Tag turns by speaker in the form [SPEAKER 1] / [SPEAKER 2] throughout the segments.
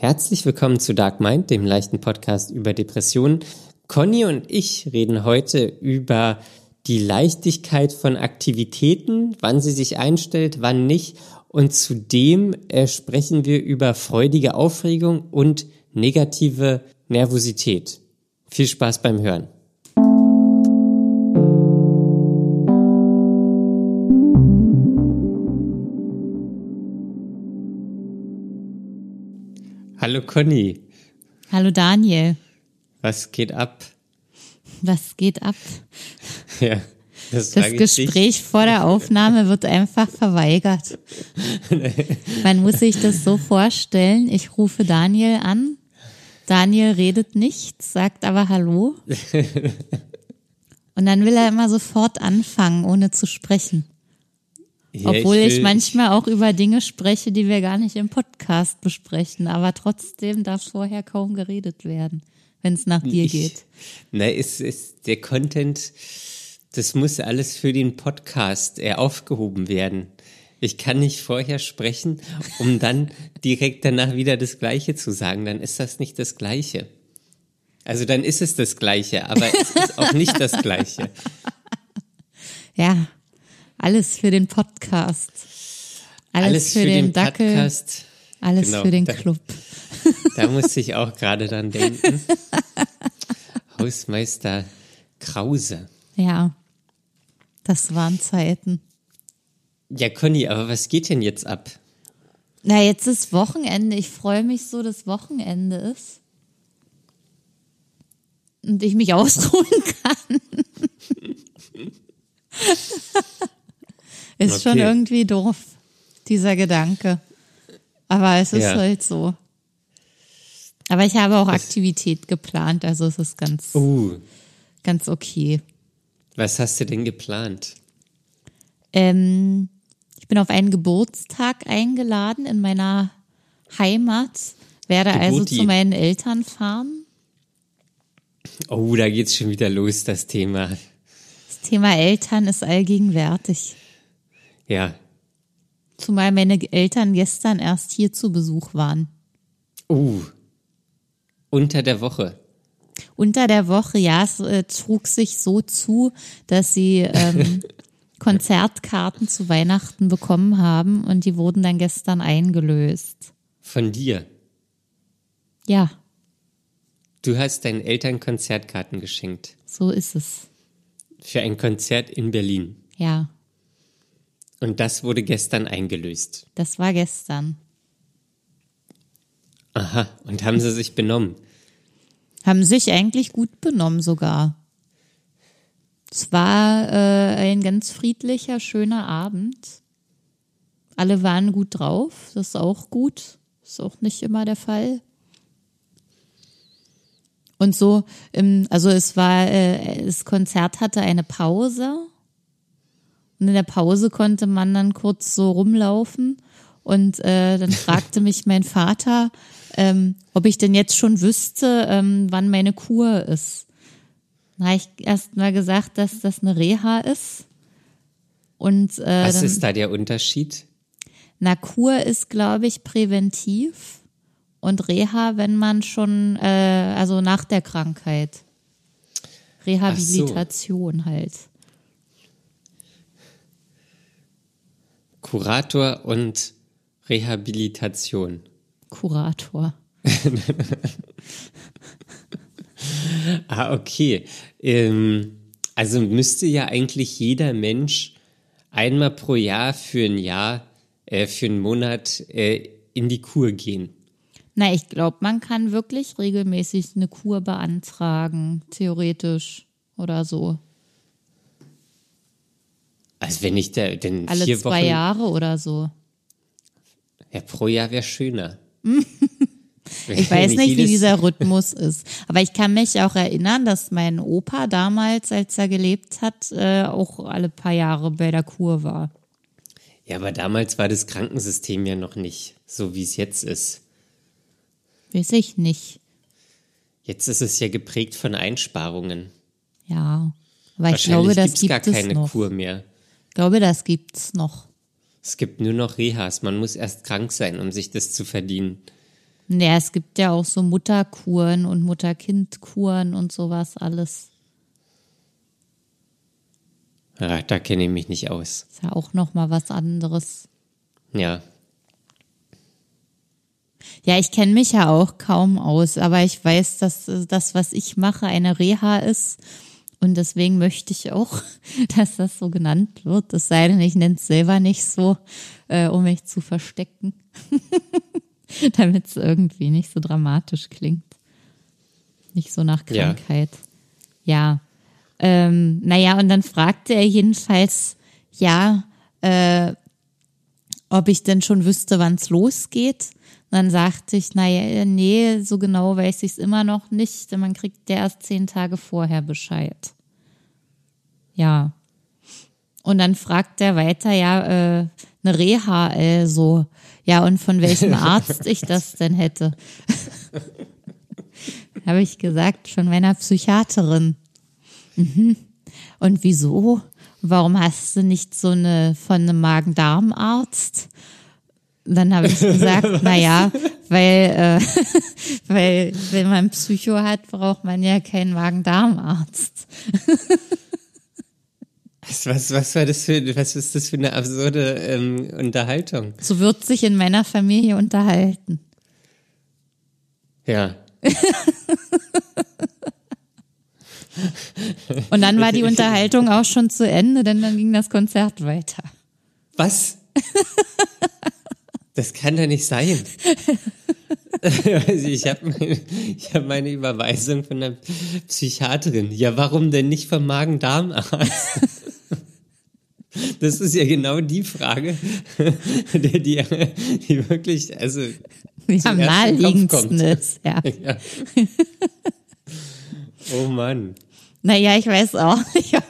[SPEAKER 1] Herzlich willkommen zu Dark Mind, dem leichten Podcast über Depressionen. Conny und ich reden heute über die Leichtigkeit von Aktivitäten, wann sie sich einstellt, wann nicht. Und zudem äh, sprechen wir über freudige Aufregung und negative Nervosität. Viel Spaß beim Hören. Hallo Conny.
[SPEAKER 2] Hallo Daniel.
[SPEAKER 1] Was geht ab?
[SPEAKER 2] Was geht ab?
[SPEAKER 1] Ja.
[SPEAKER 2] Das, das Gespräch dich. vor der Aufnahme wird einfach verweigert. Man muss sich das so vorstellen. Ich rufe Daniel an. Daniel redet nichts, sagt aber Hallo. Und dann will er immer sofort anfangen, ohne zu sprechen. Ja, Obwohl ich, ich, manchmal auch über Dinge spreche, die wir gar nicht im Podcast besprechen, aber trotzdem darf vorher kaum geredet werden, wenn es nach dir ich, geht.
[SPEAKER 1] Na, ist, ist der Content, das muss alles für den Podcast äh, aufgehoben werden. Ich kann nicht vorher sprechen, um dann direkt danach wieder das Gleiche zu sagen. Dann ist das nicht das Gleiche. Also dann ist es das Gleiche, aber es ist auch nicht das Gleiche.
[SPEAKER 2] Ja, alles für den Podcast.
[SPEAKER 1] Alles, alles für, für, den, den Dackel. Podcast.
[SPEAKER 2] Alles genau, für den da, Club.
[SPEAKER 1] Da musste ich auch gerade dann denken. Hausmeister Krause.
[SPEAKER 2] Ja, das waren Zeiten.
[SPEAKER 1] Ja, Conny, aber was geht denn jetzt ab?
[SPEAKER 2] Na, jetzt ist Wochenende. Ich freue mich so, dass Wochenende ist. Und ich mich ausruhen kann. Ist okay. schon irgendwie doof, dieser Gedanke. Aber es ist ja. halt so. Aber ich habe auch Aktivität geplant, also es ist ganz, uh. ganz okay.
[SPEAKER 1] Was hast du denn geplant?
[SPEAKER 2] Ähm, ich bin auf einen Geburtstag eingeladen in meiner Heimat, werde Geburti. also zu meinen Eltern fahren.
[SPEAKER 1] Oh, da geht's schon wieder los, das Thema.
[SPEAKER 2] Das Thema Eltern ist allgegenwärtig.
[SPEAKER 1] Ja.
[SPEAKER 2] Zumal meine Eltern gestern erst hier zu Besuch waren.
[SPEAKER 1] Uh. Unter der Woche.
[SPEAKER 2] Unter der Woche, ja, es äh, trug sich so zu, dass sie ähm, Konzertkarten zu Weihnachten bekommen haben und die wurden dann gestern eingelöst.
[SPEAKER 1] Von dir?
[SPEAKER 2] Ja.
[SPEAKER 1] Du hast deinen Eltern Konzertkarten geschenkt.
[SPEAKER 2] So ist es.
[SPEAKER 1] Für ein Konzert in Berlin.
[SPEAKER 2] Ja.
[SPEAKER 1] Und das wurde gestern eingelöst.
[SPEAKER 2] Das war gestern.
[SPEAKER 1] Aha, und haben sie sich benommen?
[SPEAKER 2] Haben sich eigentlich gut benommen sogar. Es war äh, ein ganz friedlicher, schöner Abend. Alle waren gut drauf, das ist auch gut. Ist auch nicht immer der Fall. Und so, also es war, äh, das Konzert hatte eine Pause und in der Pause konnte man dann kurz so rumlaufen. Und äh, dann fragte mich mein Vater, ähm, ob ich denn jetzt schon wüsste, ähm, wann meine Kur ist. Da habe ich erst mal gesagt, dass das eine Reha ist. Und, äh,
[SPEAKER 1] Was dann, ist da der Unterschied?
[SPEAKER 2] Na, Kur ist, glaube ich, präventiv und Reha, wenn man schon, äh, also nach der Krankheit. Rehabilitation so. halt.
[SPEAKER 1] Kurator und Rehabilitation.
[SPEAKER 2] Kurator.
[SPEAKER 1] ah, okay. Ähm, also müsste ja eigentlich jeder Mensch einmal pro Jahr für ein Jahr, äh, für einen Monat äh, in die Kur gehen.
[SPEAKER 2] Na, ich glaube, man kann wirklich regelmäßig eine Kur beantragen, theoretisch oder so.
[SPEAKER 1] Also wenn ich da, denn
[SPEAKER 2] alle
[SPEAKER 1] vier
[SPEAKER 2] zwei
[SPEAKER 1] Wochen,
[SPEAKER 2] Jahre oder so.
[SPEAKER 1] Ja, pro Jahr wäre schöner.
[SPEAKER 2] ich weiß nicht, wie dieser Rhythmus ist. Aber ich kann mich auch erinnern, dass mein Opa damals, als er gelebt hat, äh, auch alle paar Jahre bei der Kur war.
[SPEAKER 1] Ja, aber damals war das Krankensystem ja noch nicht so, wie es jetzt ist.
[SPEAKER 2] Weiß ich nicht.
[SPEAKER 1] Jetzt ist es ja geprägt von Einsparungen.
[SPEAKER 2] Ja, aber ich glaube, das gibt
[SPEAKER 1] gar keine
[SPEAKER 2] es noch.
[SPEAKER 1] Kur mehr.
[SPEAKER 2] Ich glaube, das gibt's noch.
[SPEAKER 1] Es gibt nur noch Rehas. Man muss erst krank sein, um sich das zu verdienen.
[SPEAKER 2] Ja, es gibt ja auch so Mutterkuren und Mutter-Kind-Kuren und sowas alles.
[SPEAKER 1] Ja, da kenne ich mich nicht aus.
[SPEAKER 2] Ist ja auch nochmal was anderes.
[SPEAKER 1] Ja.
[SPEAKER 2] Ja, ich kenne mich ja auch kaum aus, aber ich weiß, dass äh, das, was ich mache, eine Reha ist. Und deswegen möchte ich auch, dass das so genannt wird. Es sei denn, ich nenne es selber nicht so, äh, um mich zu verstecken. Damit es irgendwie nicht so dramatisch klingt. Nicht so nach Krankheit. Ja. ja. Ähm, naja, und dann fragte er jedenfalls, ja, äh, ob ich denn schon wüsste, wann es losgeht. Und dann sagte ich, naja, nee, so genau weiß ich es immer noch nicht, denn man kriegt der erst zehn Tage vorher Bescheid. Ja. Und dann fragt er weiter, ja, äh, eine Reha, äh, so, ja, und von welchem Arzt ich das denn hätte. Habe ich gesagt, von meiner Psychiaterin. Mhm. Und wieso? Warum hast du nicht so eine von einem Magen-Darm-Arzt? Dann habe ich gesagt, naja, weil, äh, weil wenn man Psycho hat, braucht man ja keinen Magen-Darm-Arzt.
[SPEAKER 1] Was, was, was war das für, was ist das für eine absurde ähm, Unterhaltung?
[SPEAKER 2] So wird sich in meiner Familie unterhalten.
[SPEAKER 1] Ja.
[SPEAKER 2] Und dann war die Unterhaltung auch schon zu Ende, denn dann ging das Konzert weiter.
[SPEAKER 1] Was? Das kann doch nicht sein. Ich habe meine, ich hab meine Überweisung von der Psychiaterin. Ja, warum denn nicht vom Magen-Darm-Arzt? Das ist ja genau die Frage, die, die, die wirklich, also
[SPEAKER 2] die am naheliegendsten ist. Ja. ja.
[SPEAKER 1] Oh Mann.
[SPEAKER 2] Naja, ich weiß auch nicht, ob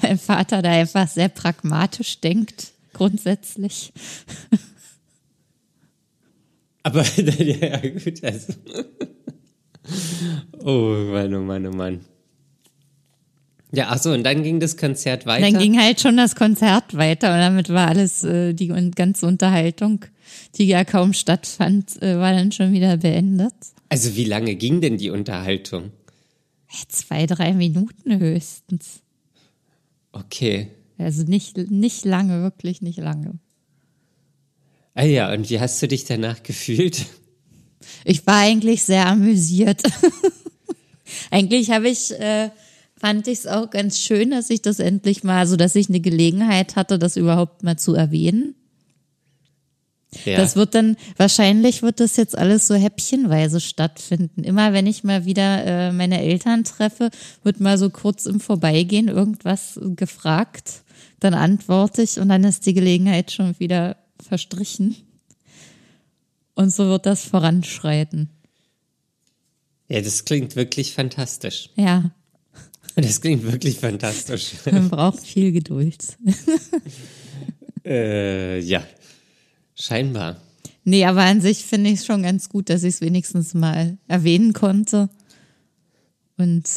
[SPEAKER 2] mein Vater da einfach sehr pragmatisch denkt, grundsätzlich.
[SPEAKER 1] Aber ja, gut, also. Oh Mann, oh Mann, oh Mann. Ja, ach so, und dann ging das Konzert weiter.
[SPEAKER 2] Dann ging halt schon das Konzert weiter und damit war alles, äh, die ganze Unterhaltung, die ja kaum stattfand, äh, war dann schon wieder beendet.
[SPEAKER 1] Also wie lange ging denn die Unterhaltung?
[SPEAKER 2] Zwei, drei Minuten höchstens.
[SPEAKER 1] Okay.
[SPEAKER 2] Also nicht, nicht lange, wirklich nicht lange.
[SPEAKER 1] Ah ja, und wie hast du dich danach gefühlt?
[SPEAKER 2] Ich war eigentlich sehr amüsiert. eigentlich habe ich, äh, fand ich es auch ganz schön, dass ich das endlich mal, so dass ich eine Gelegenheit hatte, das überhaupt mal zu erwähnen. Ja. Das wird dann, wahrscheinlich wird das jetzt alles so häppchenweise stattfinden. Immer wenn ich mal wieder äh, meine Eltern treffe, wird mal so kurz im Vorbeigehen irgendwas gefragt, dann antworte ich und dann ist die Gelegenheit schon wieder verstrichen. Und so wird das voranschreiten.
[SPEAKER 1] Ja, das klingt wirklich fantastisch.
[SPEAKER 2] Ja.
[SPEAKER 1] Das klingt wirklich fantastisch.
[SPEAKER 2] Man braucht viel Geduld.
[SPEAKER 1] äh, ja, scheinbar.
[SPEAKER 2] Nee, aber an sich finde ich es schon ganz gut, dass ich es wenigstens mal erwähnen konnte. Und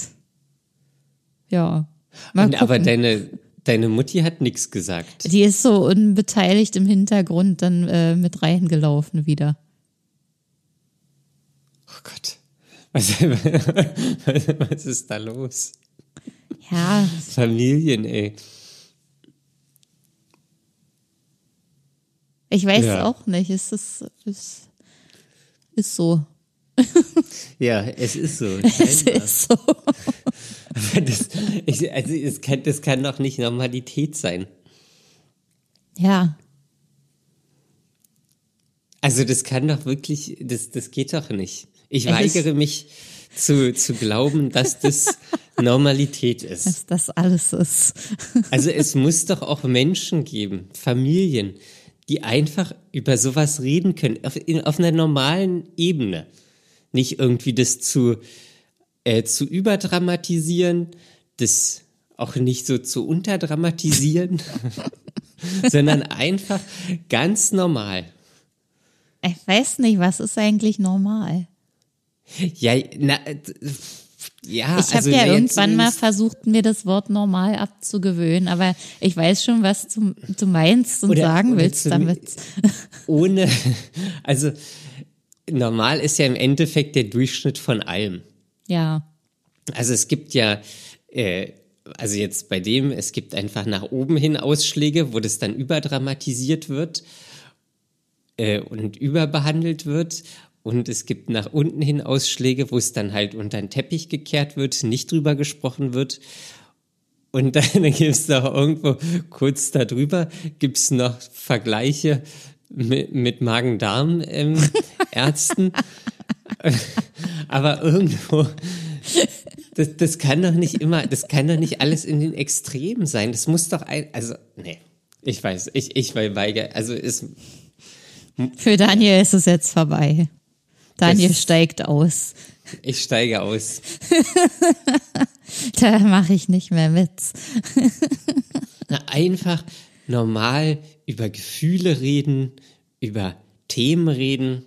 [SPEAKER 2] ja.
[SPEAKER 1] Mal Und, aber deine, Deine Mutti hat nichts gesagt.
[SPEAKER 2] Die ist so unbeteiligt im Hintergrund dann äh, mit reingelaufen wieder.
[SPEAKER 1] Oh Gott. Was, was, ist da los?
[SPEAKER 2] Ja.
[SPEAKER 1] Familien, ey.
[SPEAKER 2] Ich weiß ja. auch nicht. Es ist, es ist so.
[SPEAKER 1] ja, es ist so.
[SPEAKER 2] Es ist so.
[SPEAKER 1] das, ich, also es kann, das kann doch nicht Normalität sein.
[SPEAKER 2] Ja.
[SPEAKER 1] Also das kann doch wirklich, das, das geht doch nicht. Ich weigere mich zu, zu glauben, dass das Normalität ist.
[SPEAKER 2] Dass das alles ist.
[SPEAKER 1] also es muss doch auch Menschen geben, Familien, die einfach über sowas reden können, auf, in, auf einer normalen Ebene. Nicht irgendwie das zu äh, zu überdramatisieren, das auch nicht so zu unterdramatisieren, sondern einfach ganz normal.
[SPEAKER 2] Ich weiß nicht, was ist eigentlich normal?
[SPEAKER 1] Ja, na, ja,
[SPEAKER 2] ich habe also ja irgendwann mal versucht, mir das Wort normal abzugewöhnen, aber ich weiß schon, was du, du meinst und oder, sagen oder willst damit.
[SPEAKER 1] Ohne, also normal ist ja im Endeffekt der Durchschnitt von allem.
[SPEAKER 2] Ja.
[SPEAKER 1] Also es gibt ja, äh, also jetzt bei dem, es gibt einfach nach oben hin Ausschläge, wo das dann überdramatisiert wird äh, und überbehandelt wird. Und es gibt nach unten hin Ausschläge, wo es dann halt unter den Teppich gekehrt wird, nicht drüber gesprochen wird. Und dann gibt es noch irgendwo kurz darüber, gibt es noch Vergleiche mit, mit Magen-Darm-Ärzten. Ähm, Aber irgendwo, das, das kann doch nicht immer, das kann doch nicht alles in den Extremen sein. Das muss doch ein, also, nee, ich weiß, ich, ich weigere, also ist.
[SPEAKER 2] Für Daniel ist es jetzt vorbei. Daniel
[SPEAKER 1] Das-
[SPEAKER 2] steigt aus.
[SPEAKER 1] Ich steige aus.
[SPEAKER 2] Da mache ich nicht mehr mit.
[SPEAKER 1] Na, einfach normal über Gefühle reden, über Themen reden.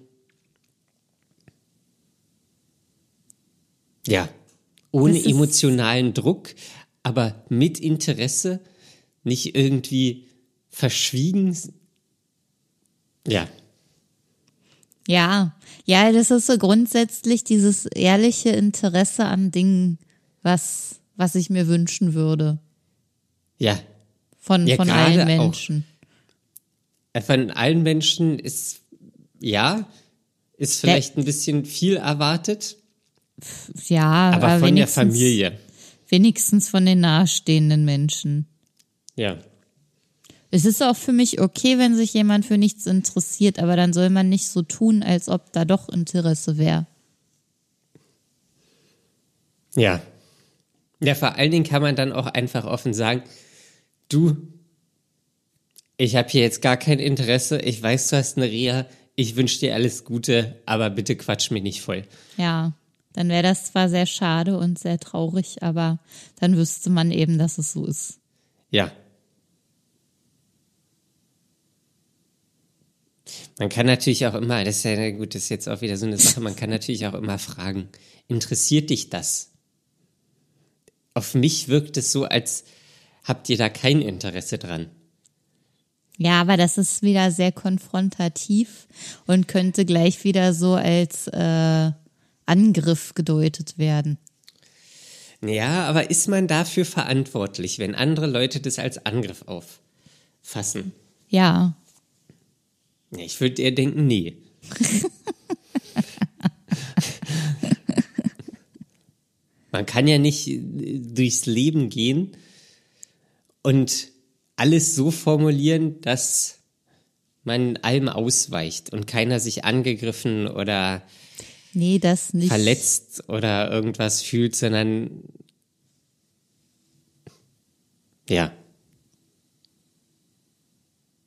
[SPEAKER 1] Ja, ohne emotionalen Druck, aber mit Interesse, nicht irgendwie verschwiegen. Ja,
[SPEAKER 2] Ja, ja, das ist so grundsätzlich dieses ehrliche Interesse an Dingen, was, was ich mir wünschen würde.
[SPEAKER 1] ja.
[SPEAKER 2] Von,
[SPEAKER 1] Ja,
[SPEAKER 2] von allen
[SPEAKER 1] auch.
[SPEAKER 2] Menschen.
[SPEAKER 1] Von allen Menschen ist, ja, ist vielleicht ein bisschen viel erwartet,
[SPEAKER 2] Ja,
[SPEAKER 1] aber von der Familie.
[SPEAKER 2] Wenigstens von den nahestehenden Menschen.
[SPEAKER 1] Ja.
[SPEAKER 2] Es ist auch für mich okay, wenn sich jemand für nichts interessiert, aber dann soll man nicht so tun, als ob da doch Interesse wäre.
[SPEAKER 1] Ja. Ja, vor allen Dingen kann man dann auch einfach offen sagen, du, ich habe hier jetzt gar kein Interesse, ich weiß, du hast eine Reha, ich wünsche dir alles Gute, aber bitte quatsch mich nicht voll.
[SPEAKER 2] Ja, dann wäre das zwar sehr schade und sehr traurig, aber dann wüsste man eben, dass es so ist.
[SPEAKER 1] Ja. Man kann natürlich auch immer, das ist ja gut, das ist jetzt auch wieder so eine Sache, man kann natürlich auch immer fragen, interessiert dich das? Auf mich wirkt es so, als habt ihr da kein Interesse dran.
[SPEAKER 2] Ja, aber das ist wieder sehr konfrontativ und könnte gleich wieder so als äh, Angriff gedeutet werden.
[SPEAKER 1] Ja, aber ist man dafür verantwortlich, wenn andere Leute das als Angriff auffassen?
[SPEAKER 2] Ja,
[SPEAKER 1] Ja, Ich würde eher denken, nee. man kann ja nicht äh, durchs Leben gehen und alles so formulieren, dass man allem ausweicht und keiner sich angegriffen oder
[SPEAKER 2] nee, das nicht.
[SPEAKER 1] verletzt oder irgendwas fühlt, sondern ja.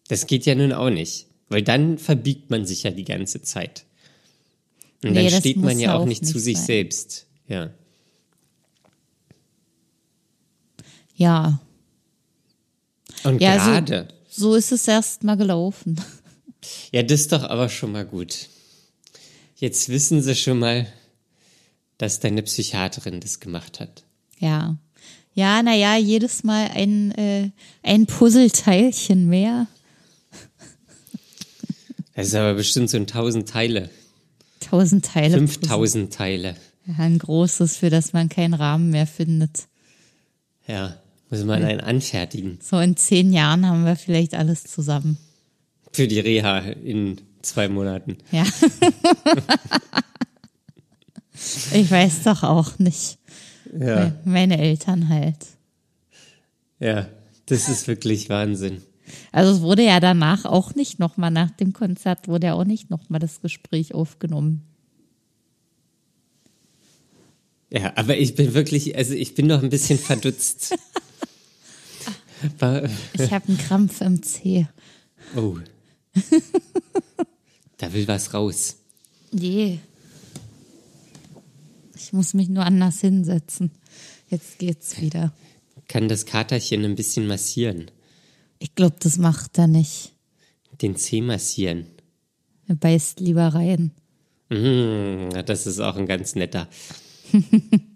[SPEAKER 1] Das geht ja nun auch nicht, weil dann verbiegt man sich ja die ganze Zeit. Und
[SPEAKER 2] Nee,
[SPEAKER 1] dann steht man ja auch
[SPEAKER 2] auch
[SPEAKER 1] nicht zu
[SPEAKER 2] nicht
[SPEAKER 1] sich
[SPEAKER 2] sein.
[SPEAKER 1] selbst. Ja.
[SPEAKER 2] Ja,
[SPEAKER 1] Und
[SPEAKER 2] ja
[SPEAKER 1] gerade,
[SPEAKER 2] so, so ist es erst mal gelaufen.
[SPEAKER 1] ja, das ist doch aber schon mal gut. Jetzt wissen sie schon mal, dass deine Psychiaterin das gemacht hat.
[SPEAKER 2] Ja. Ja, naja, jedes Mal ein, äh, ein Puzzleteilchen mehr.
[SPEAKER 1] Das ist aber bestimmt so ein tausend Teile,
[SPEAKER 2] Tausend Teile. Puzzle.
[SPEAKER 1] 5000 Teile.
[SPEAKER 2] Ja, ein großes, für das man keinen Rahmen mehr findet.
[SPEAKER 1] Ja, muss man einen anfertigen.
[SPEAKER 2] So in zehn Jahren haben wir vielleicht alles zusammen.
[SPEAKER 1] Für die Reha in zwei Monaten.
[SPEAKER 2] Ja. ich weiß doch auch nicht.
[SPEAKER 1] Ja,
[SPEAKER 2] Meine Eltern halt.
[SPEAKER 1] ja, das ist wirklich Wahnsinn.
[SPEAKER 2] Also es wurde ja danach auch nicht nochmal, nach dem Konzert wurde ja auch nicht nochmal das Gespräch aufgenommen.
[SPEAKER 1] Ja, aber ich bin wirklich, also ich bin noch ein bisschen verdutzt.
[SPEAKER 2] Ich habe einen Krampf im Zeh.
[SPEAKER 1] oh. Da will was raus.
[SPEAKER 2] Je. Ich muss mich nur anders hinsetzen. Jetzt geht's wieder.
[SPEAKER 1] Kann das Katerchen ein bisschen massieren.
[SPEAKER 2] Ich glaube, das macht er nicht.
[SPEAKER 1] Den Zeh massieren.
[SPEAKER 2] Er beißt lieber rein.
[SPEAKER 1] Mm, das ist auch ein ganz netter.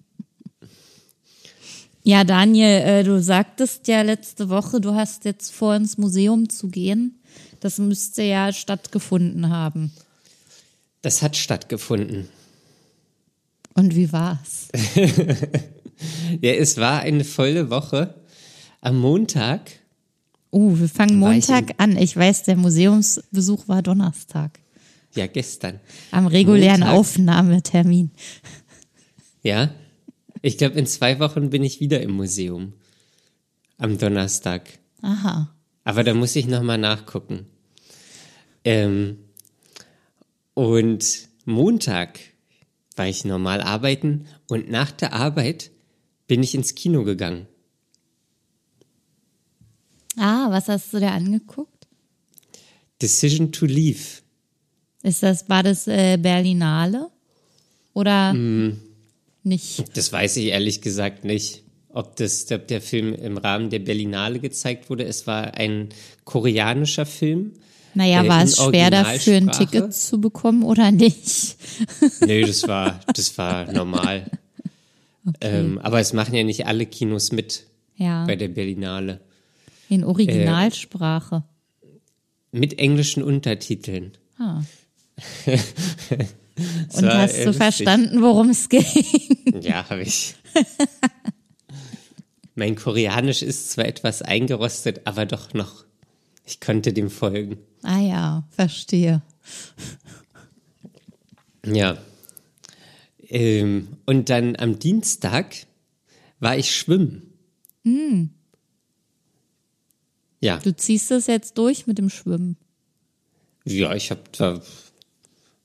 [SPEAKER 2] Ja, Daniel, äh, du sagtest ja letzte Woche, du hast jetzt vor, ins Museum zu gehen. Das müsste ja stattgefunden haben.
[SPEAKER 1] Das hat stattgefunden.
[SPEAKER 2] Und wie war's?
[SPEAKER 1] Ja, es war eine volle Woche. Am Montag,
[SPEAKER 2] Oh, wir fangen
[SPEAKER 1] War ich
[SPEAKER 2] Montag an. Ich weiß, der Museumsbesuch war Donnerstag.
[SPEAKER 1] ja gestern,
[SPEAKER 2] Am regulären
[SPEAKER 1] Montag.
[SPEAKER 2] Aufnahmetermin.
[SPEAKER 1] ja, ich glaube, in zwei Wochen bin ich wieder im Museum. Am Donnerstag.
[SPEAKER 2] Aha.
[SPEAKER 1] Aber da muss ich nochmal nachgucken. Ähm, und Montag war ich normal arbeiten und nach der Arbeit bin ich ins Kino gegangen.
[SPEAKER 2] Ah, was hast du dir angeguckt?
[SPEAKER 1] Decision to Leave.
[SPEAKER 2] Ist das, war das äh, Berlinale? Oder
[SPEAKER 1] Mm.
[SPEAKER 2] nicht?
[SPEAKER 1] Das weiß ich ehrlich gesagt nicht, ob, das, ob der Film im Rahmen der Berlinale gezeigt wurde. Es war ein koreanischer Film.
[SPEAKER 2] Naja,
[SPEAKER 1] Äh,
[SPEAKER 2] war es schwer dafür ein? Ticket zu bekommen oder nicht?
[SPEAKER 1] Nee, das war, das war normal. Ähm, aber es machen ja nicht alle Kinos mit
[SPEAKER 2] Ja,
[SPEAKER 1] bei der Berlinale.
[SPEAKER 2] in Originalsprache.
[SPEAKER 1] Mit englischen Untertiteln.
[SPEAKER 2] Ah. Und hast
[SPEAKER 1] äh,
[SPEAKER 2] du
[SPEAKER 1] lustig.
[SPEAKER 2] verstanden, worum es ging?
[SPEAKER 1] Ja, habe ich. mein Koreanisch ist zwar etwas eingerostet, aber doch noch. Ich konnte dem folgen.
[SPEAKER 2] Ah ja, verstehe.
[SPEAKER 1] Ja. Ähm, und dann am Dienstag war ich schwimmen. Ja,
[SPEAKER 2] Du ziehst es jetzt durch mit dem Schwimmen.
[SPEAKER 1] ja, ich habe da,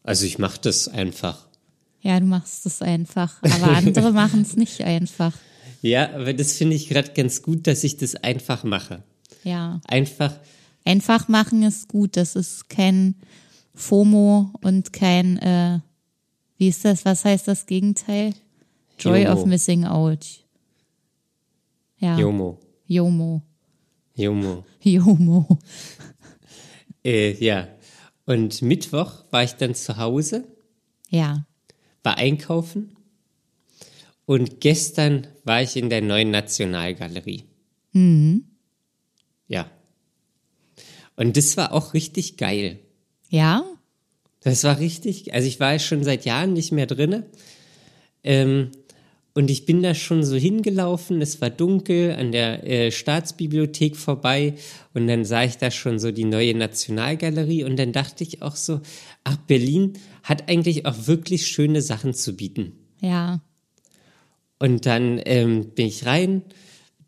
[SPEAKER 1] also ich mache das einfach.
[SPEAKER 2] Ja, du machst es einfach. Aber andere machen es nicht einfach.
[SPEAKER 1] Ja, aber das finde ich gerade ganz gut, dass ich das einfach mache.
[SPEAKER 2] Ja.
[SPEAKER 1] Einfach,
[SPEAKER 2] Einfach machen ist gut. Das ist kein FOMO und kein, äh, wie ist das? Was heißt das Gegenteil? Joy
[SPEAKER 1] Jomo.
[SPEAKER 2] of Missing Out. Ja.
[SPEAKER 1] Jomo,
[SPEAKER 2] Jomo.
[SPEAKER 1] Jomo.
[SPEAKER 2] Jomo.
[SPEAKER 1] Äh, ja. Und Mittwoch war ich dann zu Hause,
[SPEAKER 2] Ja.
[SPEAKER 1] war einkaufen. Und gestern war ich in der neuen Nationalgalerie. Ja. Und das war auch richtig geil.
[SPEAKER 2] Ja?
[SPEAKER 1] Das war richtig, also ich war schon seit Jahren nicht mehr drinne. Ähm, und ich bin da schon so hingelaufen, es war dunkel, an der äh, Staatsbibliothek vorbei und dann sah ich da schon so die neue Nationalgalerie und dann dachte ich auch so, ach, Berlin hat eigentlich auch wirklich schöne Sachen zu bieten.
[SPEAKER 2] Ja.
[SPEAKER 1] Und dann ähm, bin ich rein,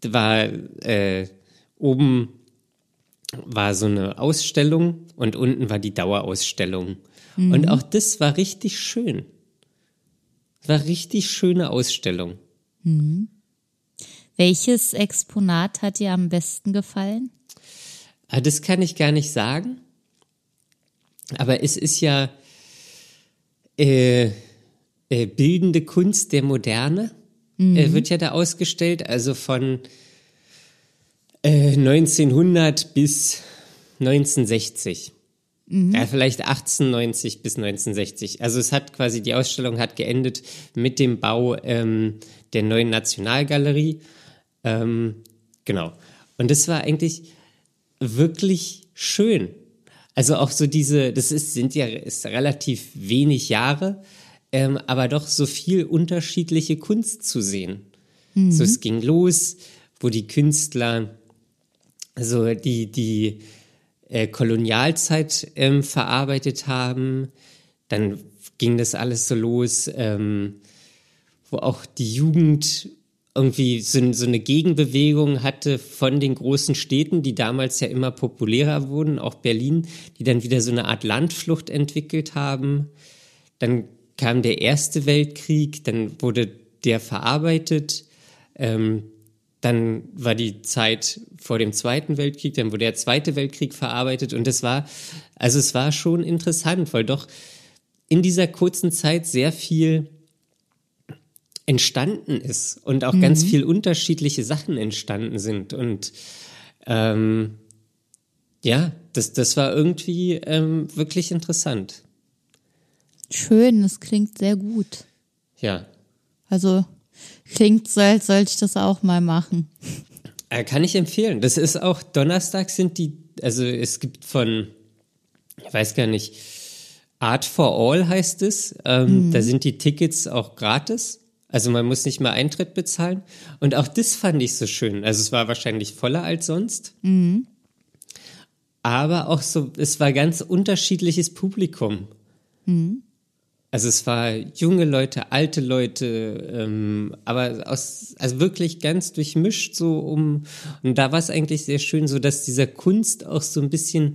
[SPEAKER 1] war äh, oben war so eine Ausstellung und unten war die Dauerausstellung. Und auch das war richtig schön. War richtig schöne Ausstellung.
[SPEAKER 2] Welches Exponat hat dir am besten gefallen?
[SPEAKER 1] Aber das kann ich gar nicht sagen. Aber es ist ja äh, äh, bildende Kunst der Moderne, äh, wird ja da ausgestellt. Also von äh, 1900 bis 1960. Ja, vielleicht 1890 bis 1960. Also es hat quasi, die Ausstellung hat geendet mit dem Bau ähm, der neuen Nationalgalerie. Ähm, genau. Und das war eigentlich wirklich schön. Also auch so diese, das ist, sind ja ist relativ wenig Jahre, ähm, aber doch so viel unterschiedliche Kunst zu sehen. So, es ging los, wo die Künstler so die, die äh, Kolonialzeit ähm, verarbeitet haben. Dann ging das alles so los, ähm, wo auch die Jugend irgendwie so, so eine Gegenbewegung hatte von den großen Städten, die damals ja immer populärer wurden, auch Berlin, die dann wieder so eine Art Landflucht entwickelt haben. Dann kam der Erste Weltkrieg, dann wurde der verarbeitet. Ähm, dann war die Zeit vor dem Zweiten Weltkrieg, dann wurde der Zweite Weltkrieg verarbeitet und es war, also es war schon interessant, weil doch in dieser kurzen Zeit sehr viel entstanden ist und auch ganz viel unterschiedliche Sachen entstanden sind und ähm, ja, das, das war irgendwie ähm, wirklich interessant.
[SPEAKER 2] Schön, das klingt sehr gut.
[SPEAKER 1] Ja,
[SPEAKER 2] Also klingt so, als sollte ich das auch mal machen.
[SPEAKER 1] Äh, Kann ich empfehlen. Das ist auch, Donnerstag sind die, also es gibt von, ich weiß gar nicht, Art for All heißt es. Ähm, mhm. Da sind die Tickets auch gratis. Also man muss nicht mal Eintritt bezahlen. Und auch das fand ich so schön. Also es war wahrscheinlich voller als sonst. Mhm. Aber auch so, es war ganz unterschiedliches Publikum. Mhm. Also es war junge Leute, alte Leute, ähm, aber aus, also wirklich ganz durchmischt so um. Und da war es eigentlich sehr schön, so dass dieser Kunst auch so ein bisschen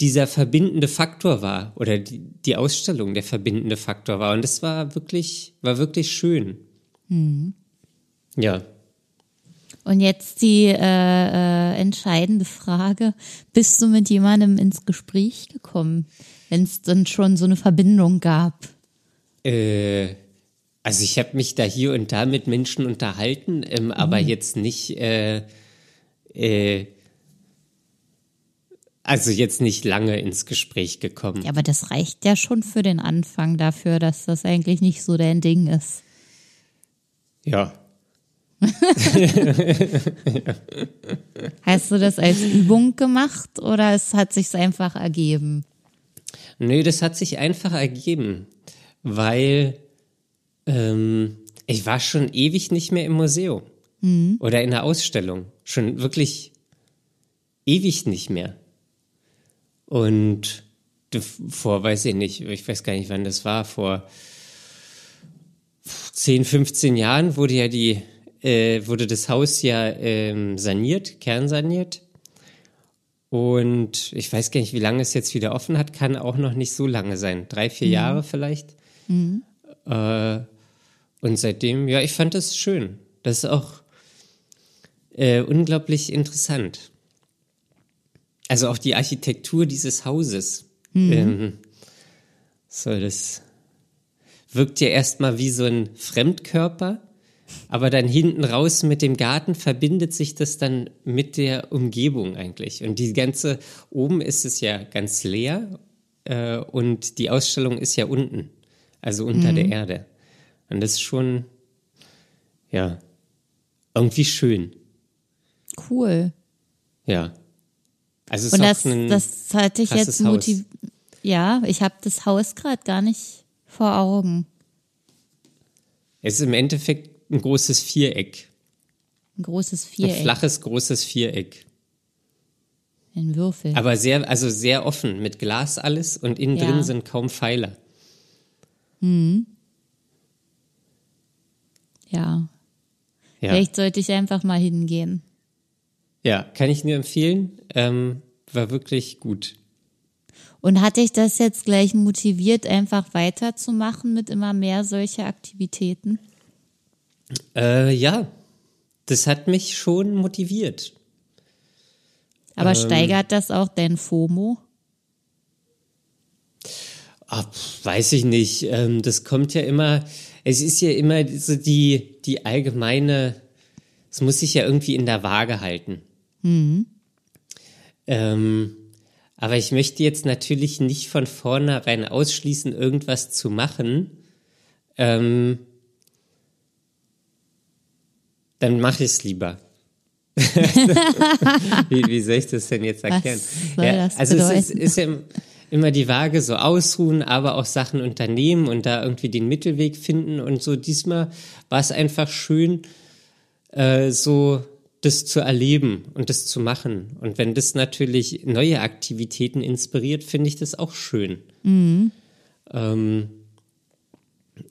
[SPEAKER 1] dieser verbindende Faktor war oder die, die Ausstellung der verbindende Faktor war. Und das war wirklich, war wirklich schön. Mhm. Ja.
[SPEAKER 2] Und jetzt die äh, äh, entscheidende Frage: Bist du mit jemandem ins Gespräch gekommen, wenn es dann schon so eine Verbindung gab?
[SPEAKER 1] Äh, also ich habe mich da hier und da mit Menschen unterhalten, ähm, mhm. aber jetzt nicht. Äh, äh, also jetzt nicht lange ins Gespräch gekommen.
[SPEAKER 2] Ja, aber das reicht ja schon für den Anfang dafür, dass das eigentlich nicht so dein Ding ist.
[SPEAKER 1] Ja.
[SPEAKER 2] Hast du das als Übung gemacht oder es hat sich einfach ergeben?
[SPEAKER 1] Nö, das hat sich einfach ergeben, weil ähm, ich war schon ewig nicht mehr im Museum mhm. oder in der Ausstellung. Schon wirklich ewig nicht mehr. Und vor, weiß ich nicht, ich weiß gar nicht, wann das war, vor 10, 15 Jahren wurde ja die, äh, wurde das Haus ja ähm, saniert, kernsaniert. Und ich weiß gar nicht, wie lange es jetzt wieder offen hat, kann auch noch nicht so lange sein. Drei, vier mhm. Jahre vielleicht. Mhm. Äh, und seitdem, ja, ich fand das schön. Das ist auch äh, unglaublich interessant. Also auch die Architektur dieses Hauses. Mhm. Ähm, so, das wirkt ja erstmal wie so ein Fremdkörper, aber dann hinten raus mit dem Garten verbindet sich das dann mit der Umgebung eigentlich. Und die ganze, oben ist es ja ganz leer äh, und die Ausstellung ist ja unten, also unter mhm. der Erde. Und das ist schon, ja, irgendwie schön.
[SPEAKER 2] Cool.
[SPEAKER 1] Ja. Also es
[SPEAKER 2] und das, das hatte ich jetzt motiviert. Ja, ich habe das Haus gerade gar nicht vor Augen.
[SPEAKER 1] Es ist im Endeffekt ein großes Viereck.
[SPEAKER 2] Ein großes Viereck.
[SPEAKER 1] Ein flaches, großes Viereck.
[SPEAKER 2] Ein Würfel.
[SPEAKER 1] Aber sehr, also sehr offen, mit Glas alles und innen ja. drin sind kaum Pfeiler.
[SPEAKER 2] Mhm. Ja. ja. Vielleicht sollte ich einfach mal hingehen.
[SPEAKER 1] Ja, kann ich nur empfehlen. Ähm, war wirklich gut.
[SPEAKER 2] Und hat dich das jetzt gleich motiviert, einfach weiterzumachen mit immer mehr solcher Aktivitäten?
[SPEAKER 1] Äh, ja, das hat mich schon motiviert.
[SPEAKER 2] Aber ähm, steigert das auch dein FOMO?
[SPEAKER 1] Ach, weiß ich nicht. Ähm, das kommt ja immer, es ist ja immer so die, die allgemeine, es muss sich ja irgendwie in der Waage halten. Mhm. Ähm, aber ich möchte jetzt natürlich nicht von vornherein ausschließen, irgendwas zu machen. Ähm, dann mache ich es lieber. wie, wie, soll ich das denn jetzt erklären? Ja, also es ist, ist ja immer die Waage, so ausruhen, aber auch Sachen unternehmen und da irgendwie den Mittelweg finden. Und so diesmal war es einfach schön, äh, so das zu erleben und das zu machen. Und wenn das natürlich neue Aktivitäten inspiriert, finde ich das auch schön. Mhm. Ähm,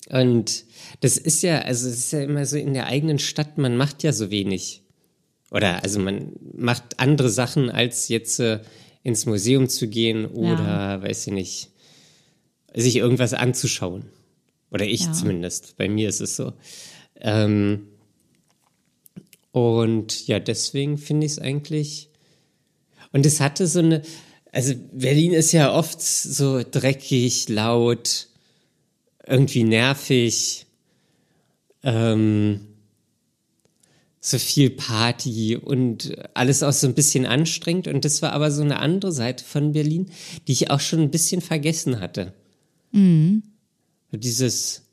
[SPEAKER 1] und das ist ja, also es ist ja immer so in der eigenen Stadt, man macht ja so wenig. Oder also man macht andere Sachen, als jetzt äh, ins Museum zu gehen oder, ja. weiß ich nicht, sich irgendwas anzuschauen. Oder ich ja. zumindest. Bei mir ist es so. Ähm, und ja, deswegen finde ich es eigentlich. Und es hatte so eine. Also Berlin ist ja oft so dreckig, laut, irgendwie nervig, ähm, so viel Party und alles auch so ein bisschen anstrengend. Und das war aber so eine andere Seite von Berlin, die ich auch schon ein bisschen vergessen hatte. Mhm. Dieses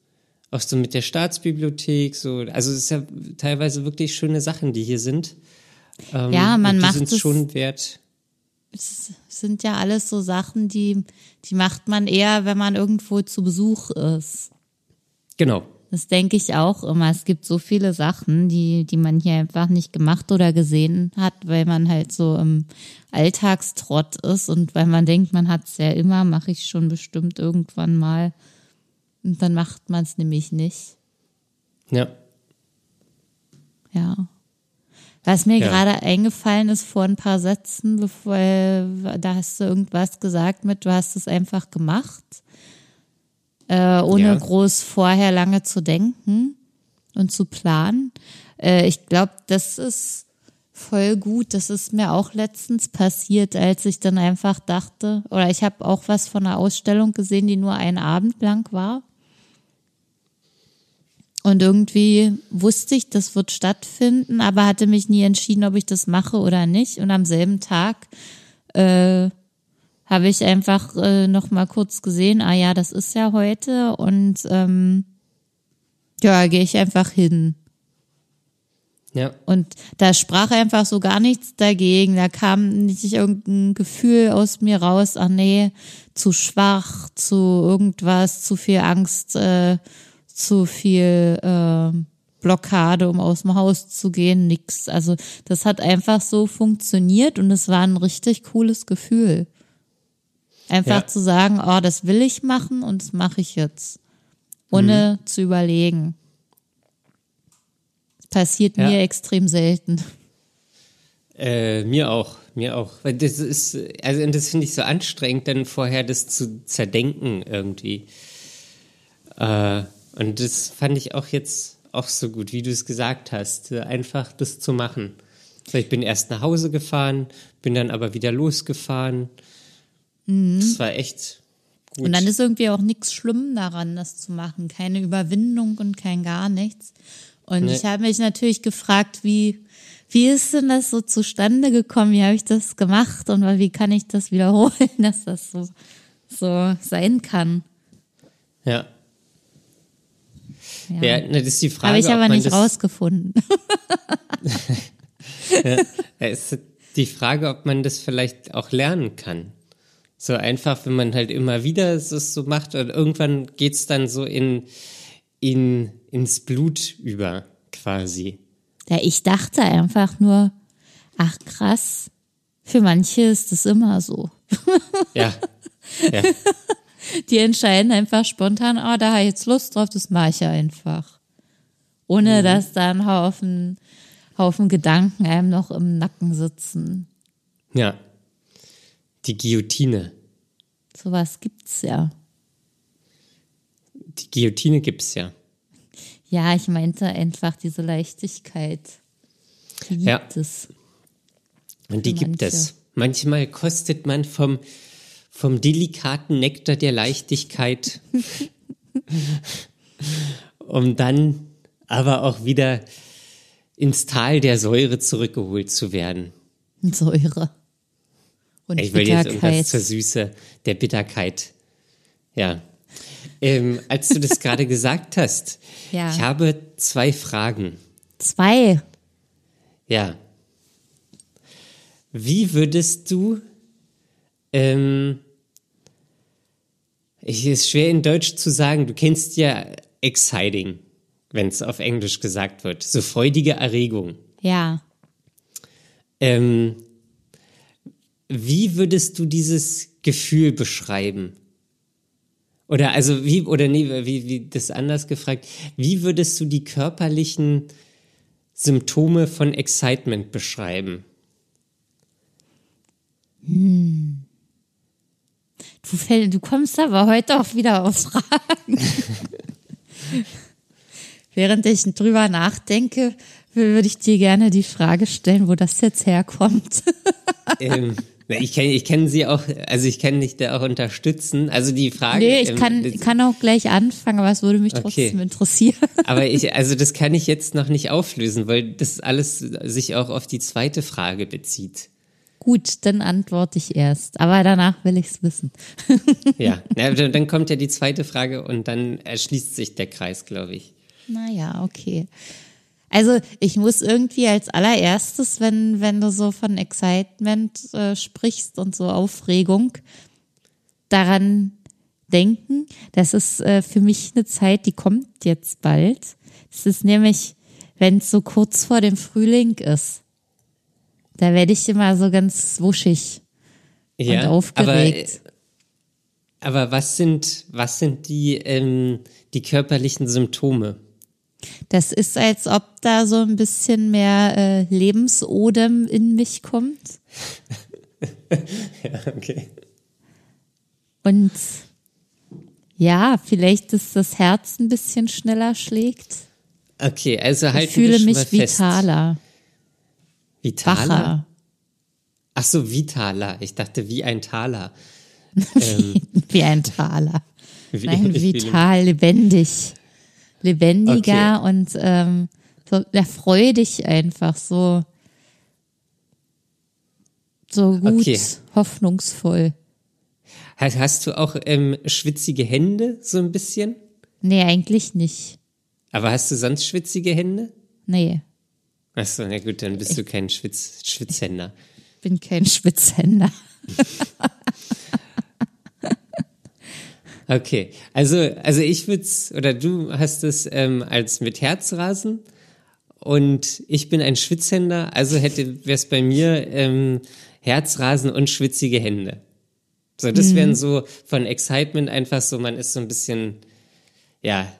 [SPEAKER 1] auch so mit der Staatsbibliothek, so, also es ist ja teilweise wirklich schöne Sachen, die hier sind.
[SPEAKER 2] Ähm, ja, man
[SPEAKER 1] die
[SPEAKER 2] macht
[SPEAKER 1] sind
[SPEAKER 2] es
[SPEAKER 1] schon wert.
[SPEAKER 2] Es sind ja alles so Sachen, die, die macht man eher, wenn man irgendwo zu Besuch ist.
[SPEAKER 1] Genau.
[SPEAKER 2] Das denke ich auch immer. Es gibt so viele Sachen, die, die man hier einfach nicht gemacht oder gesehen hat, weil man halt so im Alltagstrott ist und weil man denkt, man hat es ja immer, mache ich schon bestimmt irgendwann mal. Und dann macht man es nämlich nicht.
[SPEAKER 1] Ja.
[SPEAKER 2] Ja. Was mir
[SPEAKER 1] Ja.
[SPEAKER 2] gerade eingefallen ist vor ein paar Sätzen, bevor da hast du irgendwas gesagt mit, du hast es einfach gemacht, äh, ohne
[SPEAKER 1] Ja.
[SPEAKER 2] groß vorher lange zu denken und zu planen. Äh, ich glaube, das ist voll gut. Das ist mir auch letztens passiert, als ich dann einfach dachte, oder ich habe auch was von einer Ausstellung gesehen, die nur einen Abend lang war. Und irgendwie wusste ich, das wird stattfinden, aber hatte mich nie entschieden, ob ich das mache oder nicht. Und am selben Tag äh, habe ich einfach äh, noch mal kurz gesehen, ah ja, das ist ja heute und ähm, ja, gehe ich einfach hin.
[SPEAKER 1] Ja.
[SPEAKER 2] Und da sprach einfach so gar nichts dagegen. Da kam nicht irgendein Gefühl aus mir raus, ach nee, zu schwach, zu irgendwas, zu viel Angst, äh, zu viel äh, Blockade, um aus dem Haus zu gehen, nix. Also das hat einfach so funktioniert und es war ein richtig cooles Gefühl. Einfach
[SPEAKER 1] Ja.
[SPEAKER 2] zu sagen, oh, das will ich machen und das mache ich jetzt. Ohne zu überlegen. Das passiert
[SPEAKER 1] Ja.
[SPEAKER 2] mir extrem selten.
[SPEAKER 1] Äh, mir auch, mir auch. Weil das ist, also das finde ich so anstrengend, dann vorher das zu zerdenken irgendwie. Äh, und das fand ich auch jetzt auch so gut, wie du es gesagt hast, äh, einfach das zu machen. So, ich bin erst nach Hause gefahren, bin dann aber wieder losgefahren. Das war echt gut.
[SPEAKER 2] Mhm. Und dann ist irgendwie auch nichts schlimm daran, das zu machen. Keine Überwindung und kein gar nichts. Und
[SPEAKER 1] Nee.
[SPEAKER 2] ich habe mich natürlich gefragt, wie, wie ist denn das so zustande gekommen? Wie habe ich das gemacht? Und wie kann ich das wiederholen, dass das so, so sein kann?
[SPEAKER 1] ja.
[SPEAKER 2] Ja.
[SPEAKER 1] Ja, das ist die Frage.
[SPEAKER 2] habe ich aber nicht rausgefunden.
[SPEAKER 1] Ja, es ist die Frage, ob man das vielleicht auch lernen kann. So einfach, wenn man halt immer wieder es so macht und irgendwann geht's dann so in, in, ins Blut über, quasi.
[SPEAKER 2] Ja, ich dachte einfach nur, ach krass, für manche ist das immer so.
[SPEAKER 1] Ja. ja.
[SPEAKER 2] Die entscheiden einfach spontan, oh, da habe ich jetzt Lust drauf, das mache ich ja einfach. Ohne dass da ein Haufen, Haufen Gedanken einem noch im Nacken sitzen.
[SPEAKER 1] Ja. Die Guillotine.
[SPEAKER 2] Sowas gibt's ja.
[SPEAKER 1] Die Guillotine gibt's ja.
[SPEAKER 2] Ja, ich meinte einfach diese Leichtigkeit. Die gibt
[SPEAKER 1] Ja.
[SPEAKER 2] es.
[SPEAKER 1] Und die gibt es. Manchmal kostet man vom, vom delikaten Nektar der Leichtigkeit, um dann aber auch wieder ins Tal der Säure zurückgeholt zu werden.
[SPEAKER 2] Säure. Und
[SPEAKER 1] Ich will jetzt irgendwas zur Süße der Bitterkeit. Ja. Ähm, als du das gerade gesagt hast,
[SPEAKER 2] Ja.
[SPEAKER 1] ich habe zwei Fragen.
[SPEAKER 2] Zwei.
[SPEAKER 1] Ja. Wie würdest du, ähm, ich ist schwer in Deutsch zu sagen, du kennst ja exciting, wenn es auf Englisch gesagt wird, so freudige Erregung.
[SPEAKER 2] Ja.
[SPEAKER 1] Ähm, wie würdest du dieses Gefühl beschreiben? Oder also wie, oder nee, wie, wie das anders gefragt, wie würdest du die körperlichen Symptome von Excitement beschreiben?
[SPEAKER 2] Du, fäll- du kommst aber heute auch wieder auf Fragen. Während ich drüber nachdenke, würde ich dir gerne die Frage stellen, wo das jetzt herkommt.
[SPEAKER 1] ähm, ich kann, ich kann sie auch, also ich kann dich da auch unterstützen. Also die Frage.
[SPEAKER 2] Nee, ich
[SPEAKER 1] ähm,
[SPEAKER 2] kann, kann auch gleich anfangen, aber es würde mich
[SPEAKER 1] Okay.
[SPEAKER 2] trotzdem interessieren.
[SPEAKER 1] Aber ich, also das kann ich jetzt noch nicht auflösen, weil das alles sich auch auf die zweite Frage bezieht.
[SPEAKER 2] Gut, dann antworte ich erst. Aber danach will ich's wissen.
[SPEAKER 1] Ja, dann kommt ja die zweite Frage und dann erschließt sich der Kreis, glaube ich.
[SPEAKER 2] Naja, okay. Also ich muss irgendwie als allererstes, wenn, wenn du so von Excitement äh, sprichst und so Aufregung, daran denken. Das ist äh, für mich eine Zeit, die kommt jetzt bald. Das ist nämlich, wenn es so kurz vor dem Frühling ist. Da werde ich immer so ganz wuschig
[SPEAKER 1] Ja,
[SPEAKER 2] und aufgeregt.
[SPEAKER 1] Aber, aber was sind, was sind die, ähm, die körperlichen Symptome?
[SPEAKER 2] Das ist, als ob da so ein bisschen mehr äh, Lebensodem in mich kommt.
[SPEAKER 1] Ja, okay.
[SPEAKER 2] Und ja, vielleicht ist das Herz ein bisschen schneller schlägt.
[SPEAKER 1] Okay, also halten
[SPEAKER 2] Ich fühle mich
[SPEAKER 1] fest.
[SPEAKER 2] vitaler,
[SPEAKER 1] Vitaler?
[SPEAKER 2] wacher,
[SPEAKER 1] Ach so, vitaler. Ich dachte wie ein Taler.
[SPEAKER 2] wie ein Taler.
[SPEAKER 1] Wie-
[SPEAKER 2] Nein, vital, lebendig. Lebendiger und ähm, so ja, freudig einfach, so, so gut,
[SPEAKER 1] Okay.
[SPEAKER 2] hoffnungsvoll.
[SPEAKER 1] Hast, hast du auch ähm, schwitzige Hände, so ein bisschen?
[SPEAKER 2] Nee, eigentlich nicht.
[SPEAKER 1] Aber hast du sonst schwitzige Hände?
[SPEAKER 2] Nee,
[SPEAKER 1] Ach so, na gut, dann bist du kein Schwitz, Schwitzhänder.
[SPEAKER 2] bin kein Schwitzhänder.
[SPEAKER 1] Okay, also, also ich würde oder du hast es ähm, als mit Herzrasen und ich bin ein Schwitzhänder, also hätte wäre es bei mir ähm, Herzrasen und schwitzige Hände. So, das wären so von Excitement einfach so, man ist so ein bisschen, ja.